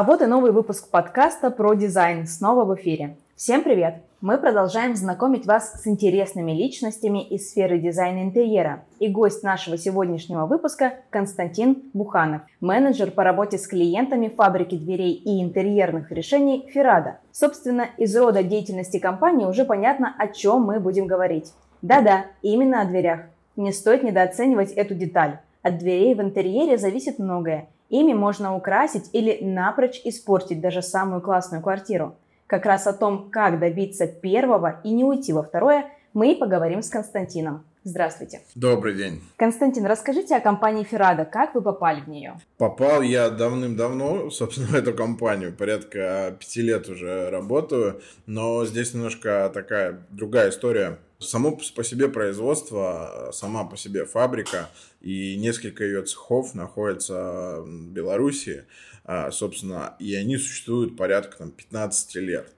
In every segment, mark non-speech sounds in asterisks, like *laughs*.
А вот и новый выпуск подкаста про дизайн снова в эфире. Всем привет! Мы продолжаем знакомить вас с интересными личностями из сферы дизайна интерьера. И гость нашего сегодняшнего выпуска – Константин Буханов, менеджер по работе с клиентами фабрики дверей и интерьерных решений «Ферада». Собственно, из рода деятельности компании уже понятно, о чем мы будем говорить. Да-да, именно о дверях. Не стоит недооценивать эту деталь. От дверей в интерьере зависит многое. Ими можно украсить или напрочь испортить даже самую классную квартиру. Как раз о том, как добиться первого и не уйти во второе, мы и поговорим с Константином. Здравствуйте. Добрый день. Константин, расскажите о компании Феррада. Как вы попали в нее? Попал я давным-давно, *laughs* собственно, в эту компанию. Порядка пяти лет уже работаю. Но здесь немножко такая другая история. Само по себе производство, сама по себе фабрика и несколько ее цехов находятся в Беларуси. А, собственно, и они существуют порядка там, 15 лет.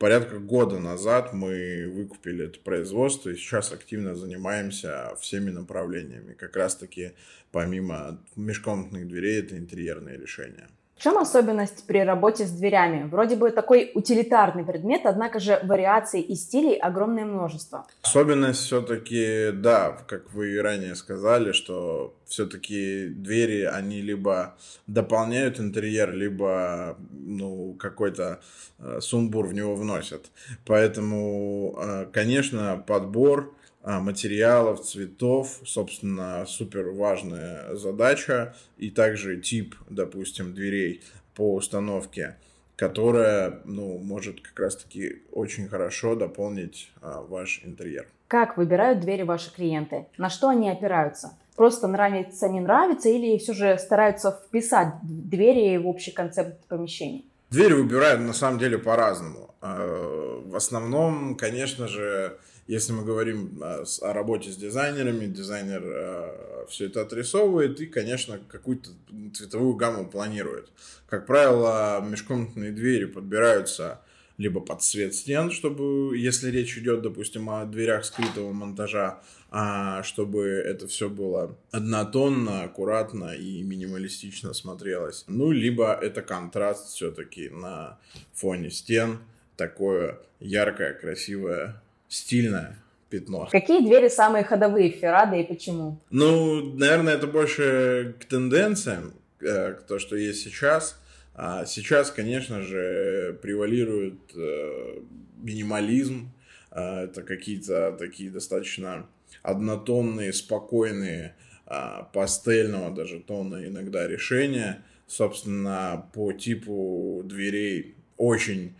Порядка года назад мы выкупили это производство и сейчас активно занимаемся всеми направлениями. Как раз-таки помимо межкомнатных дверей это интерьерные решения. Чем особенность при работе с дверями? Вроде бы такой утилитарный предмет, однако же вариаций и стилей огромное множество. Особенность все-таки, да, как вы и ранее сказали, что все-таки двери, они либо дополняют интерьер, либо ну, какой-то э, сумбур в него вносят. Поэтому, э, конечно, подбор материалов, цветов, собственно, супер важная задача, и также тип, допустим, дверей по установке, которая, ну, может как раз-таки очень хорошо дополнить а, ваш интерьер. Как выбирают двери ваши клиенты? На что они опираются? Просто нравится, не нравится, или все же стараются вписать двери в общий концепт помещений? Двери выбирают на самом деле по-разному. А, в основном, конечно же, если мы говорим о, о работе с дизайнерами, дизайнер э, все это отрисовывает и, конечно, какую-то цветовую гамму планирует. Как правило, межкомнатные двери подбираются либо под цвет стен, чтобы, если речь идет, допустим, о дверях скрытого монтажа, а чтобы это все было однотонно, аккуратно и минималистично смотрелось. Ну, либо это контраст все-таки на фоне стен, такое яркое, красивое стильное пятно. Какие двери самые ходовые в Феррада и почему? Ну, наверное, это больше к тенденциям, э, к то, что есть сейчас. А сейчас, конечно же, превалирует э, минимализм. А, это какие-то такие достаточно однотонные, спокойные, а, пастельного даже тона иногда решения. Собственно, по типу дверей очень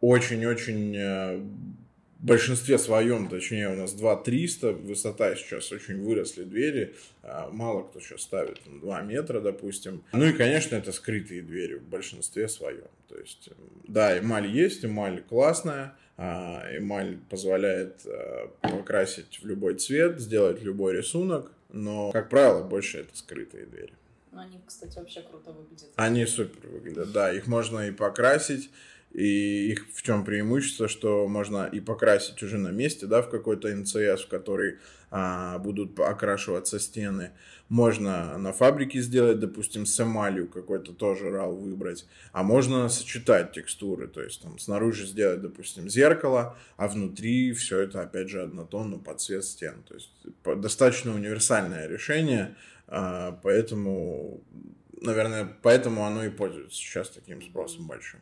очень-очень э, в большинстве своем, точнее, у нас 2300, высота сейчас очень выросли двери, а, мало кто сейчас ставит 2 метра, допустим. Ну и, конечно, это скрытые двери в большинстве своем. То есть, да, эмаль есть, эмаль классная, а, эмаль позволяет а, покрасить в любой цвет, сделать любой рисунок, но, как правило, больше это скрытые двери. Но они, кстати, вообще круто выглядят. Они супер выглядят, да, их можно и покрасить, и их в чем преимущество, что можно и покрасить уже на месте, да, в какой-то НЦС, в который а, будут окрашиваться стены. Можно на фабрике сделать, допустим, с эмалью какой-то тоже рал выбрать. А можно сочетать текстуры, то есть там снаружи сделать, допустим, зеркало, а внутри все это опять же однотонно под цвет стен. То есть достаточно универсальное решение, а, поэтому наверное, поэтому оно и пользуется сейчас таким спросом большим.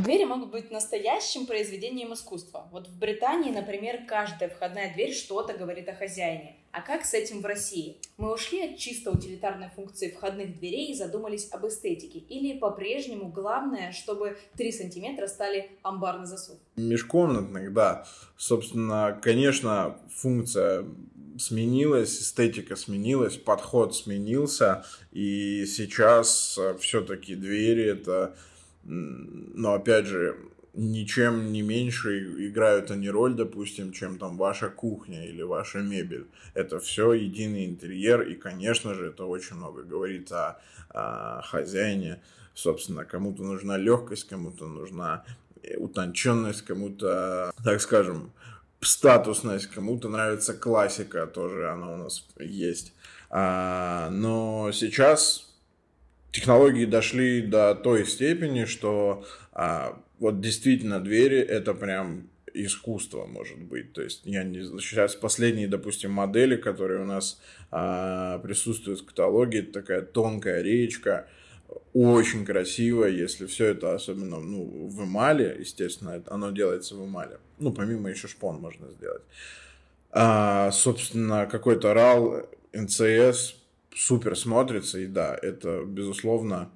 Двери могут быть настоящим произведением искусства. Вот в Британии, например, каждая входная дверь что-то говорит о хозяине. А как с этим в России? Мы ушли от чисто утилитарной функции входных дверей и задумались об эстетике? Или по-прежнему главное, чтобы 3 сантиметра стали амбарный засов? Межкомнатных, да. Собственно, конечно, функция сменилась, эстетика сменилась, подход сменился, и сейчас э, все-таки двери это, но опять же, ничем не меньше играют они роль, допустим, чем там ваша кухня или ваша мебель. Это все единый интерьер, и, конечно же, это очень много говорит о, о хозяине. Собственно, кому-то нужна легкость, кому-то нужна утонченность, кому-то, так скажем, статусность, кому-то нравится классика, тоже она у нас есть. А, но сейчас технологии дошли до той степени, что а, вот действительно двери это прям искусство, может быть. То есть я не сейчас последние, допустим, модели, которые у нас а, присутствуют в каталоге, такая тонкая речка, очень красиво, если все это особенно ну, в эмале, естественно, оно делается в эмале. Ну, помимо еще шпон можно сделать. А, собственно, какой-то RAL, NCS супер смотрится, и да, это, безусловно,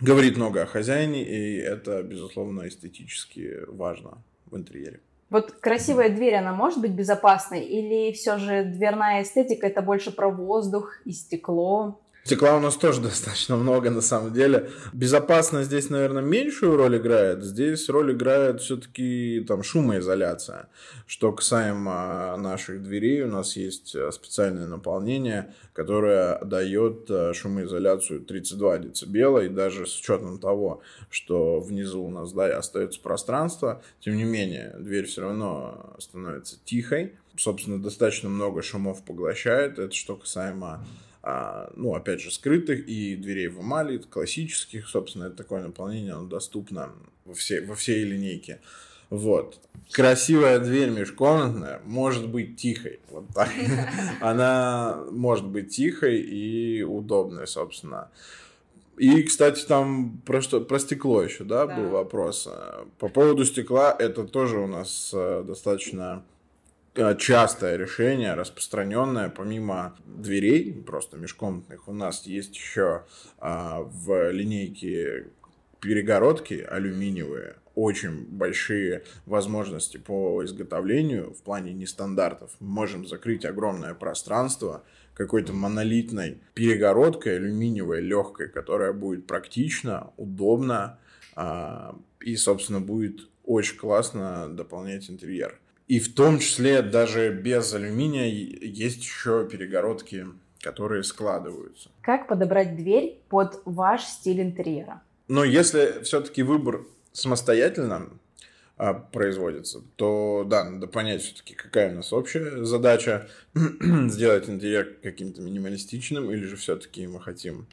говорит много о хозяине, и это, безусловно, эстетически важно в интерьере. Вот красивая дверь, она может быть безопасной? Или все же дверная эстетика это больше про воздух и стекло? Стекла у нас тоже *laughs* достаточно много на самом деле. Безопасность здесь, наверное, меньшую роль играет. Здесь роль играет все-таки там шумоизоляция. Что касаемо наших дверей, у нас есть э, специальное наполнение, которое дает э, шумоизоляцию 32 децибела. И даже с учетом того, что внизу у нас да, остается пространство, тем не менее, дверь все равно становится тихой. Собственно, достаточно много шумов поглощает. Это что касаемо а, ну, опять же, скрытых и дверей в эмали, классических, собственно, это такое наполнение, оно доступно во всей, во всей линейке. Вот. Красивая дверь межкомнатная может быть тихой. Вот так. *laughs* Она может быть тихой и удобной, собственно. И, кстати, там про, что, про стекло еще, да, да, был вопрос. По поводу стекла, это тоже у нас э, достаточно частое решение, распространенное, помимо дверей, просто межкомнатных, у нас есть еще а, в линейке перегородки алюминиевые, очень большие возможности по изготовлению в плане нестандартов. Мы можем закрыть огромное пространство какой-то монолитной перегородкой алюминиевой, легкой, которая будет практично, удобно а, и, собственно, будет очень классно дополнять интерьер. И в том числе даже без алюминия есть еще перегородки, которые складываются. Как подобрать дверь под ваш стиль интерьера? Но если все-таки выбор самостоятельно а, производится, то да, надо понять все-таки, какая у нас общая задача *clears throat* сделать интерьер каким-то минималистичным, или же все-таки мы хотим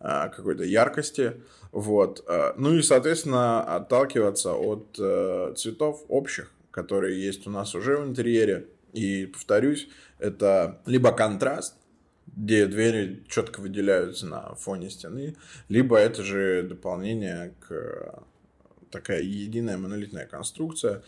а, какой-то яркости. Вот. А, ну и, соответственно, отталкиваться от а, цветов общих которые есть у нас уже в интерьере. И повторюсь, это либо контраст, где двери четко выделяются на фоне стены, либо это же дополнение к такая единая монолитная конструкция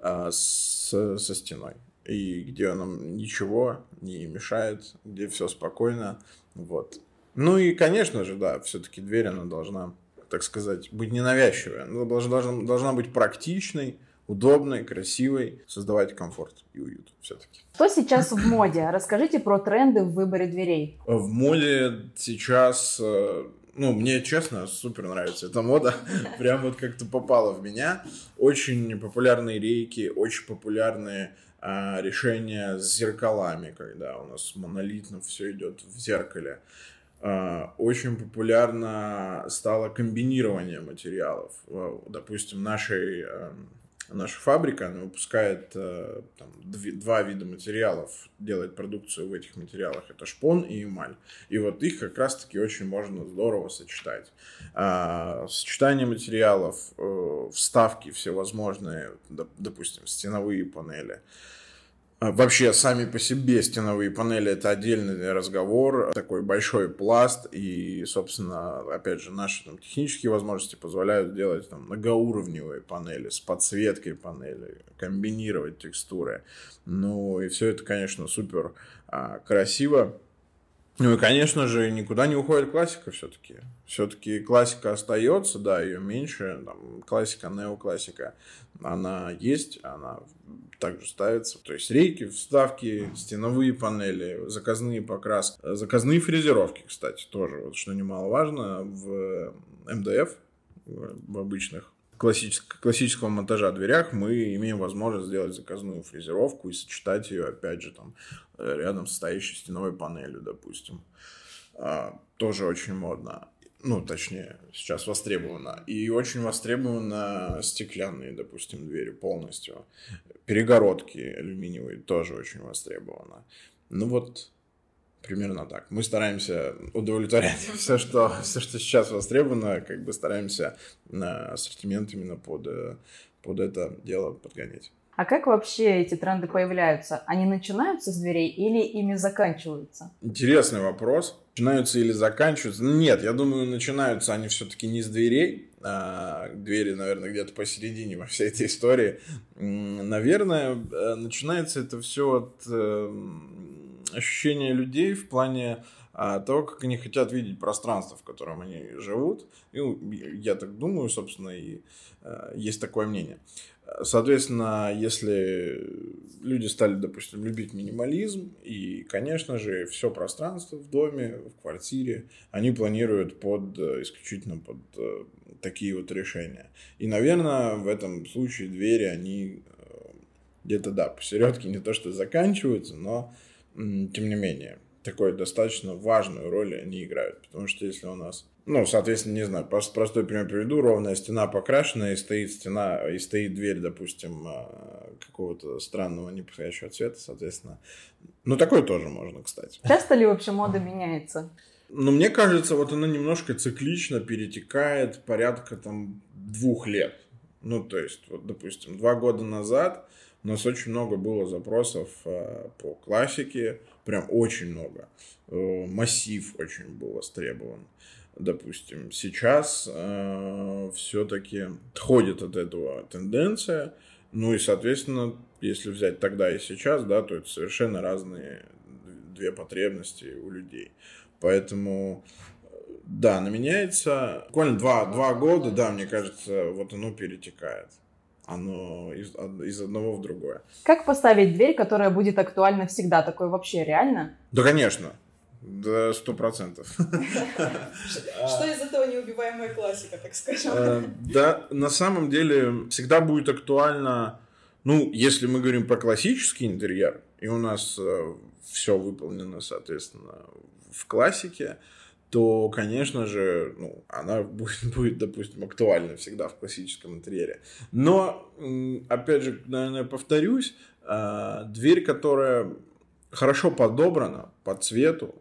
а, с, со стеной. И где нам ничего не мешает, где все спокойно. Вот. Ну и, конечно же, да, все-таки дверь, она должна, так сказать, быть ненавязчивой. Она должна, должна быть практичной, удобной, красивой, создавать комфорт и уют все-таки. Что сейчас в моде? Расскажите про тренды в выборе дверей. В моде сейчас э, ну, мне, честно, супер нравится эта мода. *laughs* Прям вот как-то попала в меня. Очень популярные рейки, очень популярные а, решения с зеркалами, когда у нас монолитно все идет в зеркале. А, очень популярно стало комбинирование материалов. Допустим, нашей эм, наша фабрика, она выпускает э, там, две, два вида материалов, делает продукцию в этих материалах. Это шпон и эмаль. И вот их как раз-таки очень можно здорово сочетать. А, сочетание материалов, э, вставки всевозможные, допустим, стеновые панели – вообще, сами по себе стеновые панели это отдельный разговор, такой большой пласт, и, собственно, опять же, наши там, технические возможности позволяют делать там, многоуровневые панели с подсветкой панели, комбинировать текстуры. Ну, и все это, конечно, супер а, красиво. Ну и, конечно же, никуда не уходит классика все-таки. Все-таки классика остается, да, ее меньше. Там, классика, неоклассика, она есть, она также ставится. То есть рейки, вставки, стеновые панели, заказные покраски, заказные фрезеровки, кстати, тоже, вот, что немаловажно, в МДФ, в обычных классического, классического монтажа дверях мы имеем возможность сделать заказную фрезеровку и сочетать ее, опять же, там, рядом с стоящей стеновой панелью, допустим. А, тоже очень модно. Ну, точнее, сейчас востребовано. И очень востребовано стеклянные, допустим, двери полностью. Перегородки алюминиевые тоже очень востребовано. Ну вот, Примерно так. Мы стараемся удовлетворять *laughs* все, что, все, что сейчас востребовано, как бы стараемся на ассортимент именно под, э, под это дело подгонять. А как вообще эти тренды появляются? Они начинаются с дверей или ими заканчиваются? Интересный вопрос. Начинаются или заканчиваются? Нет, я думаю, начинаются они все-таки не с дверей. А, двери, наверное, где-то посередине во всей этой истории. Наверное, э, начинается это все от э, ощущения людей в плане а, того, как они хотят видеть пространство, в котором они живут. И ну, я так думаю, собственно, и э, есть такое мнение. Соответственно, если люди стали, допустим, любить минимализм, и, конечно же, все пространство в доме, в квартире, они планируют под, исключительно под э, такие вот решения. И, наверное, в этом случае двери, они э, где-то, да, посередке не то что заканчиваются, но, тем не менее, такую достаточно важную роль они играют. Потому что если у нас ну, соответственно, не знаю, простой пример приведу. Ровная стена покрашена, и стоит стена, и стоит дверь, допустим, а, какого-то странного неподходящего цвета, соответственно. Ну, такое тоже можно, кстати. Часто ли вообще мода меняется? Ну, мне кажется, вот она немножко циклично перетекает порядка там двух лет. Ну, то есть, вот, допустим, два года назад у нас очень много было запросов э, по классике, прям очень много. Э, массив очень был востребован допустим. Сейчас э, все-таки отходит от этого тенденция, ну и, соответственно, если взять тогда и сейчас, да, то это совершенно разные две потребности у людей. Поэтому, да, она меняется. Буквально два, два года, да, мне кажется, вот оно перетекает. Оно из, из одного в другое. Как поставить дверь, которая будет актуальна всегда? Такое вообще реально? Да, конечно. Да, сто процентов. Что из этого неубиваемая классика, так скажем? Э, да, на самом деле всегда будет актуально, ну, если мы говорим про классический интерьер, и у нас э, все выполнено, соответственно, в классике, то, конечно же, ну, она будет, *laughs* будет, допустим, актуальна всегда в классическом интерьере. Но, опять же, наверное, повторюсь, э, дверь, которая хорошо подобрана по цвету,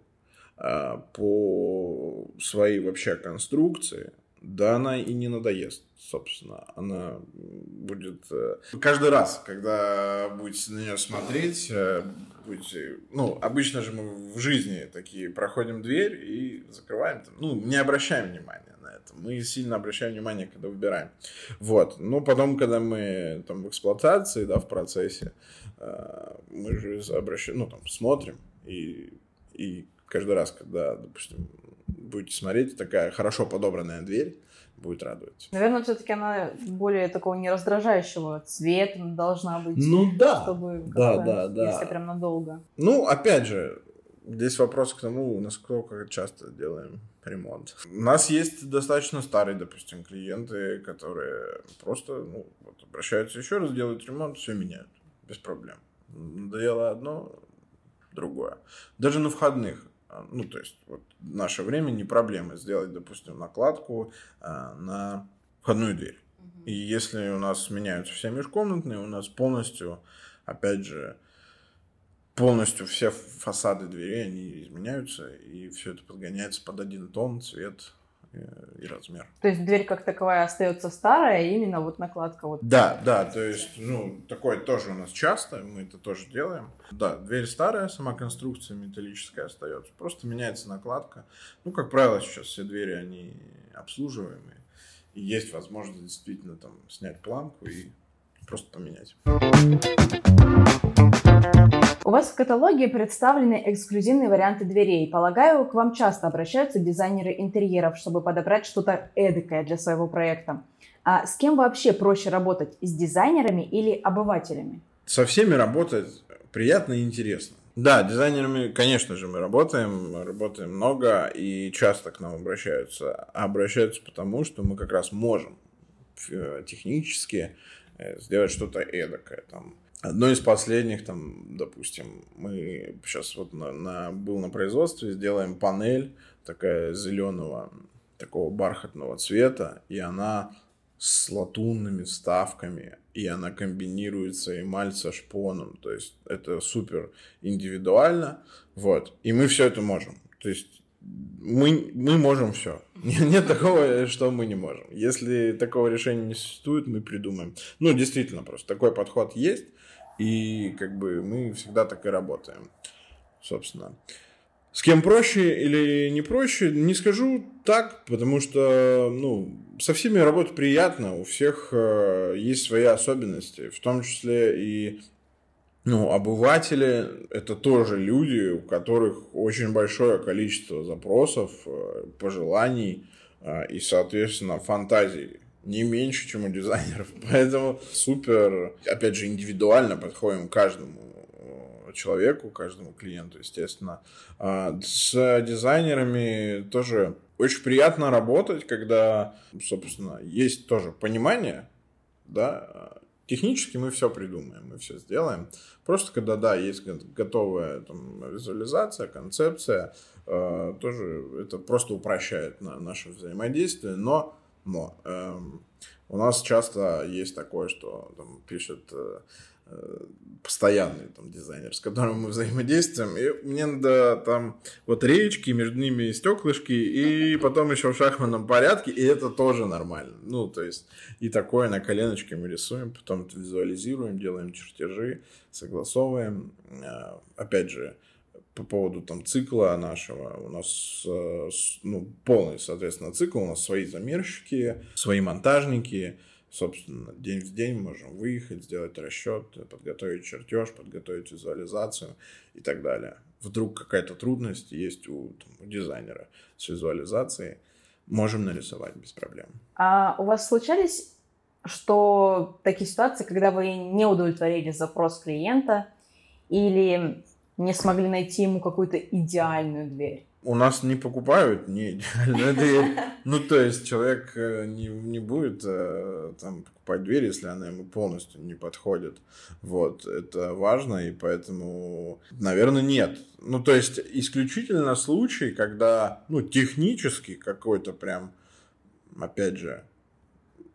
по своей вообще конструкции, да она и не надоест, собственно. Она будет... Э, каждый раз, когда будете на нее смотреть, э, будете... Ну, обычно же мы в жизни такие проходим дверь и закрываем. Ну, не обращаем внимания на это. Мы сильно обращаем внимание, когда выбираем. Вот. Но потом, когда мы там в эксплуатации, да, в процессе, э, мы же обращаем, ну, там, смотрим и, и каждый раз, когда, допустим, будете смотреть, такая хорошо подобранная дверь будет радовать. Наверное, все-таки она более такого не раздражающего цвета должна быть. Ну да. Чтобы да, да, да. Если прям надолго. Ну, опять же, здесь вопрос к тому, насколько часто делаем ремонт. У нас есть достаточно старые, допустим, клиенты, которые просто ну, вот, обращаются еще раз, делают ремонт, все меняют без проблем. Надоело одно, другое. Даже на входных ну, то есть, вот в наше время не проблема сделать, допустим, накладку а, на входную дверь. И если у нас меняются все межкомнатные, у нас полностью, опять же, полностью все фасады дверей, они изменяются, и все это подгоняется под один тон, цвет, и размер. То есть дверь как таковая остается старая, именно вот накладка вот. Да, да, то есть, ну, такое тоже у нас часто, мы это тоже делаем. Да, дверь старая, сама конструкция металлическая остается, просто меняется накладка. Ну, как правило, сейчас все двери, они обслуживаемые, и есть возможность действительно там снять планку и просто поменять. У вас в каталоге представлены эксклюзивные варианты дверей. Полагаю, к вам часто обращаются дизайнеры интерьеров, чтобы подобрать что-то эдакое для своего проекта. А с кем вообще проще работать? С дизайнерами или обывателями? Со всеми работать приятно и интересно. Да, дизайнерами, конечно же, мы работаем, работаем много и часто к нам обращаются. Обращаются потому, что мы как раз можем э, технически э, сделать что-то эдакое. Там, Одно из последних, там, допустим, мы сейчас вот на, на, был на производстве, сделаем панель такая зеленого, такого бархатного цвета, и она с латунными вставками, и она комбинируется эмаль со шпоном. То есть это супер индивидуально. Вот. И мы все это можем. То есть мы, мы можем все. *laughs* Нет такого, что мы не можем. Если такого решения не существует, мы придумаем. Ну, действительно, просто такой подход есть, и как бы мы всегда так и работаем, собственно. С кем проще или не проще, не скажу так, потому что, ну, со всеми работать приятно, у всех э, есть свои особенности, в том числе и ну, обыватели – это тоже люди, у которых очень большое количество запросов, э, пожеланий э, и, соответственно, фантазий не меньше, чем у дизайнеров. *laughs* Поэтому супер, опять же, индивидуально подходим к каждому человеку, каждому клиенту, естественно. А, с дизайнерами тоже очень приятно работать, когда, собственно, есть тоже понимание, да, технически мы все придумаем, мы все сделаем. Просто когда, да, есть готовая там, визуализация, концепция, э, тоже это просто упрощает на, наше взаимодействие, но, но э, у нас часто есть такое, что там пишет э, постоянный там дизайнер, с которым мы взаимодействуем, и мне надо там вот речки, между ними стеклышки, и *laughs* потом еще в шахматном порядке, и это тоже нормально. Ну, то есть, и такое на коленочке мы рисуем, потом это визуализируем, делаем чертежи, согласовываем. А, опять же, по поводу там цикла нашего, у нас э, ну, полный, соответственно, цикл, у нас свои замерщики, свои монтажники, собственно, день в день можем выехать, сделать расчет, подготовить чертеж, подготовить визуализацию и так далее. Вдруг какая-то трудность есть у, там, у дизайнера с визуализацией, можем нарисовать без проблем. А у вас случались что такие ситуации, когда вы не удовлетворили запрос клиента или не смогли найти ему какую-то идеальную дверь? у нас не покупают не идеальную дверь. Ну, то есть человек э, не, не будет э, там покупать дверь, если она ему полностью не подходит. Вот, это важно, и поэтому, наверное, нет. Ну, то есть исключительно случай, когда, ну, технически какой-то прям, опять же,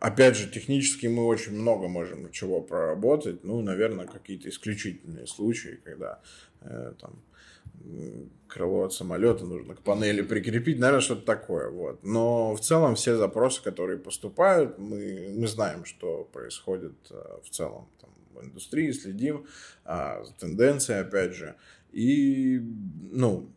опять же, технически мы очень много можем чего проработать. Ну, наверное, какие-то исключительные случаи, когда э, там крыло от самолета нужно к панели прикрепить, наверное, что-то такое. Вот. Но в целом все запросы, которые поступают, мы, мы знаем, что происходит э, в целом там, в индустрии, следим а, за тенденцией, опять же. И, ну,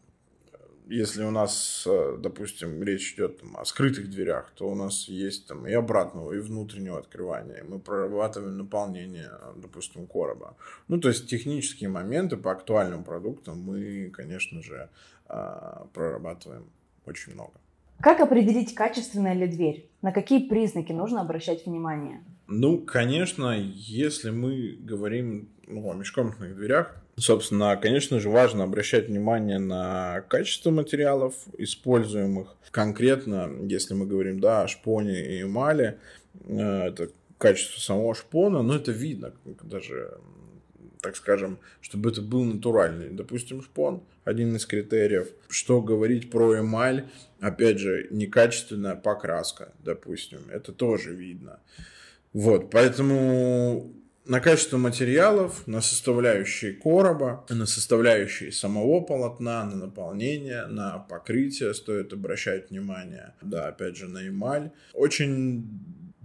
если у нас, э, допустим, речь идет там, о скрытых дверях, то у нас есть там и обратного, и внутреннего открывания. Мы прорабатываем наполнение, допустим, короба. Ну, то есть технические моменты по актуальным продуктам мы, конечно же, а, прорабатываем очень много. Как определить, качественная ли дверь? На какие признаки нужно обращать внимание? Ну, конечно, если мы говорим ну, о межкомнатных дверях, Собственно, конечно же, важно обращать внимание на качество материалов, используемых. Конкретно, если мы говорим да, о шпоне и эмали, э, это качество самого шпона, но это видно, даже, так скажем, чтобы это был натуральный, допустим, шпон, один из критериев. Что говорить про эмаль, опять же, некачественная покраска, допустим, это тоже видно. Вот, поэтому на качество материалов, на составляющие короба, на составляющие самого полотна, на наполнение, на покрытие стоит обращать внимание. Да, опять же, на эмаль. Очень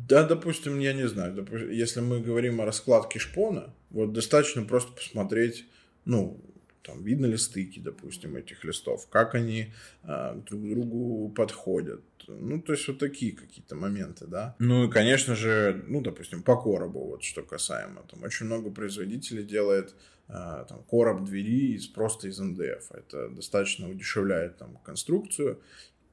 да, допустим, я не знаю, допустим, если мы говорим о раскладке шпона, вот достаточно просто посмотреть, ну, там, видно ли стыки, допустим, этих листов, как они э, друг к другу подходят. Ну, то есть вот такие какие-то моменты, да. Ну и, конечно же, ну, допустим, по коробу, вот что касаемо. Там очень много производителей делает э, там, короб двери из, просто из МДФ. Это достаточно удешевляет там конструкцию.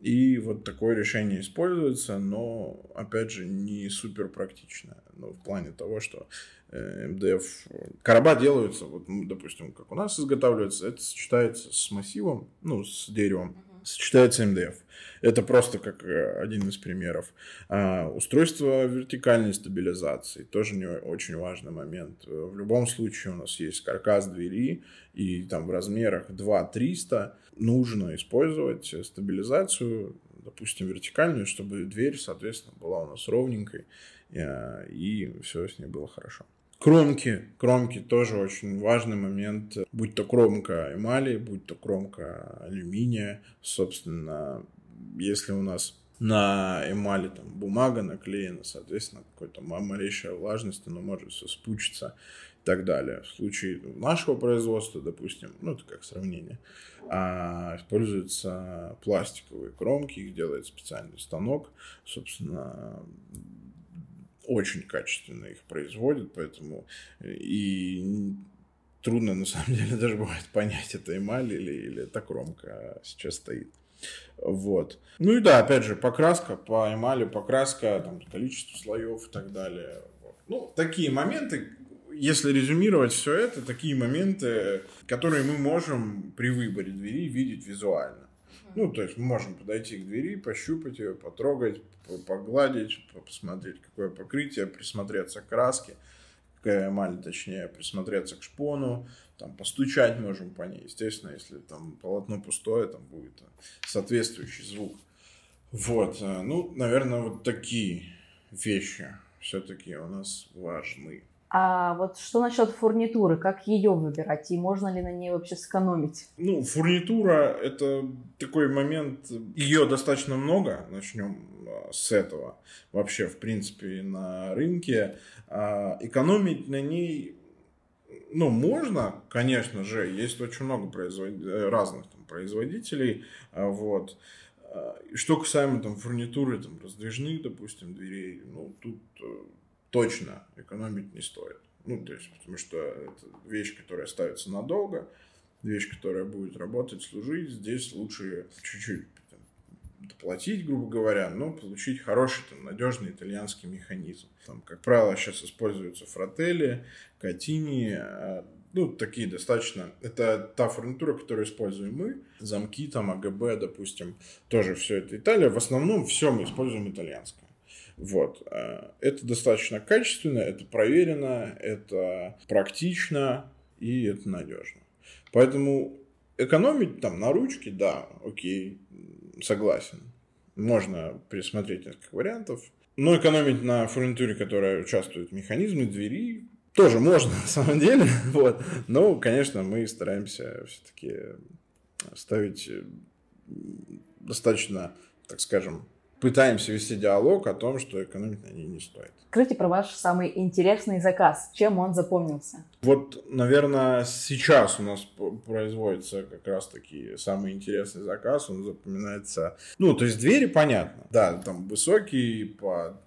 И вот такое решение используется, но, опять же, не супер практичное. Ну, в плане того, что МДФ. Короба делаются, вот, допустим, как у нас изготавливается, это сочетается с массивом, ну, с деревом, сочетается МДФ. Это просто как э, один из примеров. А, устройство вертикальной стабилизации тоже не очень важный момент. В любом случае у нас есть каркас двери, и там в размерах 2-300 нужно использовать стабилизацию допустим, вертикальную, чтобы дверь, соответственно, была у нас ровненькой, э, и все с ней было хорошо. Кромки. Кромки тоже очень важный момент. Будь то кромка эмали, будь то кромка алюминия. Собственно, если у нас на эмали там бумага наклеена, соответственно, какой-то малейшая влажность, оно может все спучиться так далее. В случае нашего производства, допустим, ну это как сравнение, а, используются пластиковые кромки, их делает специальный станок, собственно, очень качественно их производят, поэтому и трудно на самом деле *laughs* даже бывает понять, это эмаль или, или это кромка сейчас стоит. Вот. Ну и да, опять же, покраска по эмали, покраска, там, количество слоев и так далее. Ну, такие моменты, если резюмировать все это, такие моменты, которые мы можем при выборе двери видеть визуально. Ну, то есть мы можем подойти к двери, пощупать ее, потрогать, погладить, посмотреть, какое покрытие, присмотреться к краске, какая эмаль, точнее, присмотреться к шпону, там, постучать можем по ней. Естественно, если там полотно пустое, там будет соответствующий звук. Вот, э, ну, наверное, вот такие вещи все-таки у нас важны. А вот что насчет фурнитуры? Как ее выбирать? И можно ли на ней вообще сэкономить? Ну, фурнитура – это такой момент, ее достаточно много, начнем а, с этого. Вообще, в принципе, на рынке. А экономить на ней ну, можно, конечно же, есть очень много производ... разных там, производителей, а, вот. Что касаемо там фурнитуры, там, раздвижных, допустим, дверей, ну, тут э, точно экономить не стоит. Ну, то есть, потому что это вещь, которая ставится надолго, вещь, которая будет работать, служить. Здесь лучше чуть-чуть доплатить, грубо говоря, но получить хороший, там, надежный итальянский механизм. Там, как правило, сейчас используются фротели, катини, а, ну, такие достаточно. Это та фурнитура, которую используем мы. Замки, там, АГБ, допустим, тоже все это Италия. В основном все мы используем итальянское. Вот. Э, это достаточно качественно, это проверено, это практично и это надежно. Поэтому экономить там на ручке, да, окей, согласен. Можно пересмотреть несколько вариантов. Но экономить на фурнитуре, которая участвует в механизме двери, тоже можно *laughs* на самом деле. Вот. Но, конечно, мы стараемся все-таки ставить достаточно, так скажем, пытаемся вести диалог о том, что экономить на ней не стоит. Скажите про ваш самый интересный заказ. Чем он запомнился? Вот, наверное, сейчас у нас производится как раз-таки самый интересный заказ. Он запоминается... Ну, то есть двери, понятно. Да, там высокие, по,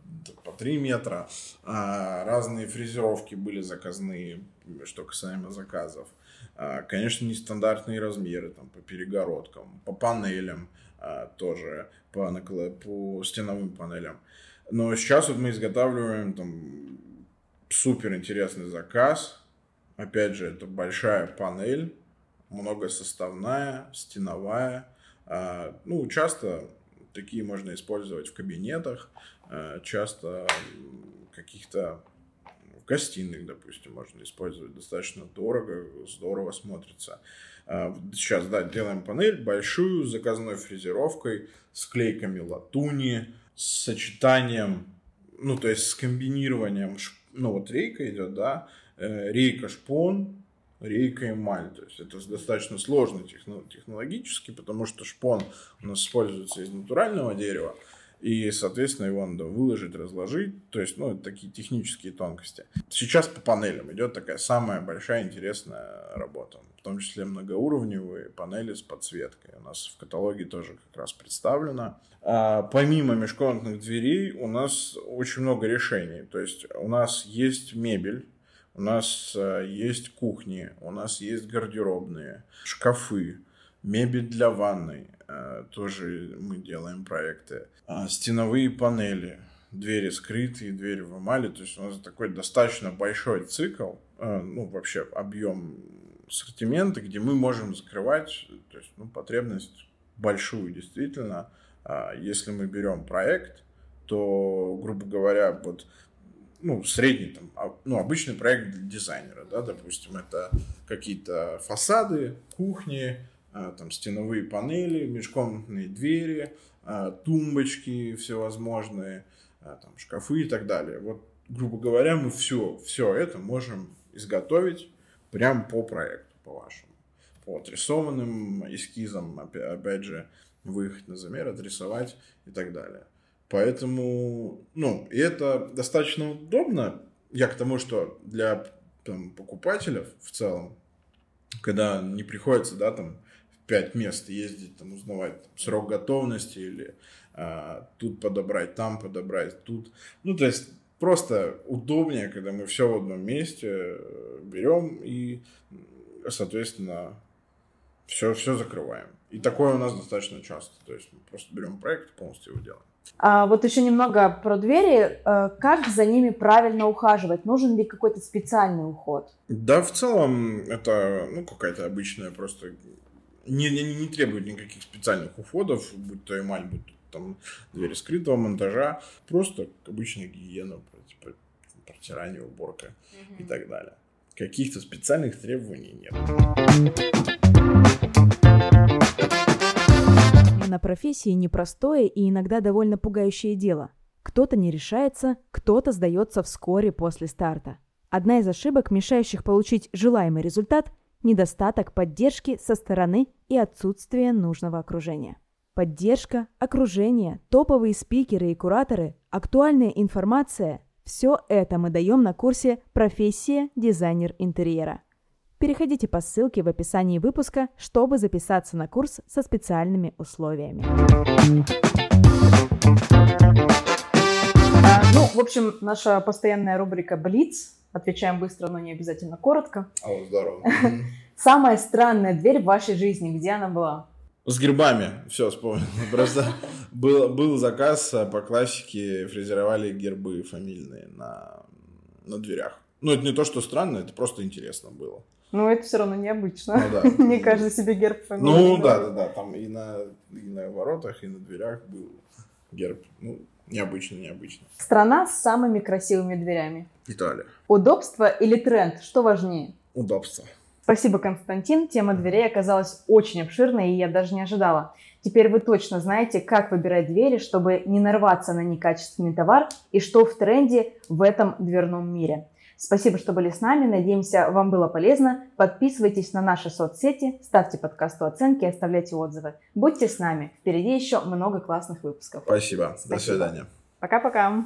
по 3 метра. А, разные фрезеровки были заказные, что касаемо заказов. А, конечно, нестандартные размеры там, по перегородкам, по панелям тоже по, по стеновым панелям. Но сейчас вот мы изготавливаем там супер интересный заказ. Опять же, это большая панель, многосоставная, стеновая. А, ну, часто такие можно использовать в кабинетах, а, часто каких-то в гостиных, допустим, можно использовать достаточно дорого, здорово смотрится. А, сейчас, да, делаем панель большую с заказной фрезеровкой, с клейками латуни, с сочетанием, ну, то есть с комбинированием, ну, вот рейка идет, да, э, рейка шпон, рейка эмаль. То есть это достаточно сложно технологически, потому что шпон у нас используется из натурального дерева, и, соответственно, его надо выложить, разложить. То есть, ну, такие технические тонкости. Сейчас по панелям идет такая самая большая интересная работа. В том числе многоуровневые панели с подсветкой. У нас в каталоге тоже как раз представлено. А помимо межкомнатных дверей у нас очень много решений. То есть, у нас есть мебель, у нас э, есть кухни, у нас есть гардеробные, шкафы, мебель для ванной, э, тоже мы делаем проекты, а, стеновые панели, двери скрытые, двери в эмали, то есть у нас такой достаточно большой цикл, э, ну, вообще объем ассортимента, где мы можем закрывать, то есть, ну, потребность большую, действительно. А, если мы берем проект, то, грубо говоря, вот ну, средний, там, а, ну, обычный проект для дизайнера, да, допустим, это какие-то фасады, кухни, там стеновые панели, межкомнатные двери, а, тумбочки всевозможные, а, там шкафы и так далее. Вот, грубо говоря, мы все, все это можем изготовить прямо по проекту, по вашему. По отрисованным эскизам, опять же, выехать на замер, отрисовать и так далее. Поэтому, ну, и это достаточно удобно. Я к тому, что для там, покупателей в целом, когда не приходится, да, там, пять мест ездить, там, узнавать там, срок готовности или а, тут подобрать, там подобрать, тут. Ну, то есть, просто удобнее, когда мы все в одном месте э, берем и, соответственно, все, все закрываем. И такое у нас достаточно часто. То есть мы просто берем проект и полностью его делаем. А вот еще немного про двери. Э, как за ними правильно ухаживать? Нужен ли какой-то специальный уход? Да, в целом это ну, какая-то обычная просто... Не, не, не требует никаких специальных уходов, будь то эмаль, будь то там двери скрытого монтажа. Просто обычная гигиена, типа, протирание, уборка и так далее. Каких-то специальных требований нет. на профессии непростое и иногда довольно пугающее дело. Кто-то не решается, кто-то сдается вскоре после старта. Одна из ошибок, мешающих получить желаемый результат – недостаток поддержки со стороны и отсутствие нужного окружения. Поддержка, окружение, топовые спикеры и кураторы, актуальная информация – все это мы даем на курсе «Профессия дизайнер интерьера». Переходите по ссылке в описании выпуска, чтобы записаться на курс со специальными условиями. Ну, в общем, наша постоянная рубрика «Блиц». Отвечаем быстро, но не обязательно коротко. О, здорово. *laughs* Самая странная дверь в вашей жизни, где она была? С гербами, все вспомнил. *laughs* Просто был, был заказ а, по классике, фрезеровали гербы фамильные на, на дверях. Ну, это не то, что странно, это просто интересно было. Ну, это все равно необычно. Ну, да. *laughs* не каждый себе герб фамилии. Ну, да, да, да. Там и на, и на воротах, и на дверях был герб. Ну, необычно, необычно. Страна с самыми красивыми дверями. Италия. Удобство или тренд? Что важнее? Удобство. Спасибо, Константин. Тема дверей оказалась очень обширной, и я даже не ожидала. Теперь вы точно знаете, как выбирать двери, чтобы не нарваться на некачественный товар и что в тренде в этом дверном мире. Спасибо, что были с нами. Надеемся, вам было полезно. Подписывайтесь на наши соцсети, ставьте подкасту оценки, оставляйте отзывы. Будьте с нами. Впереди еще много классных выпусков. Спасибо. Спасибо. До свидания. Пока-пока.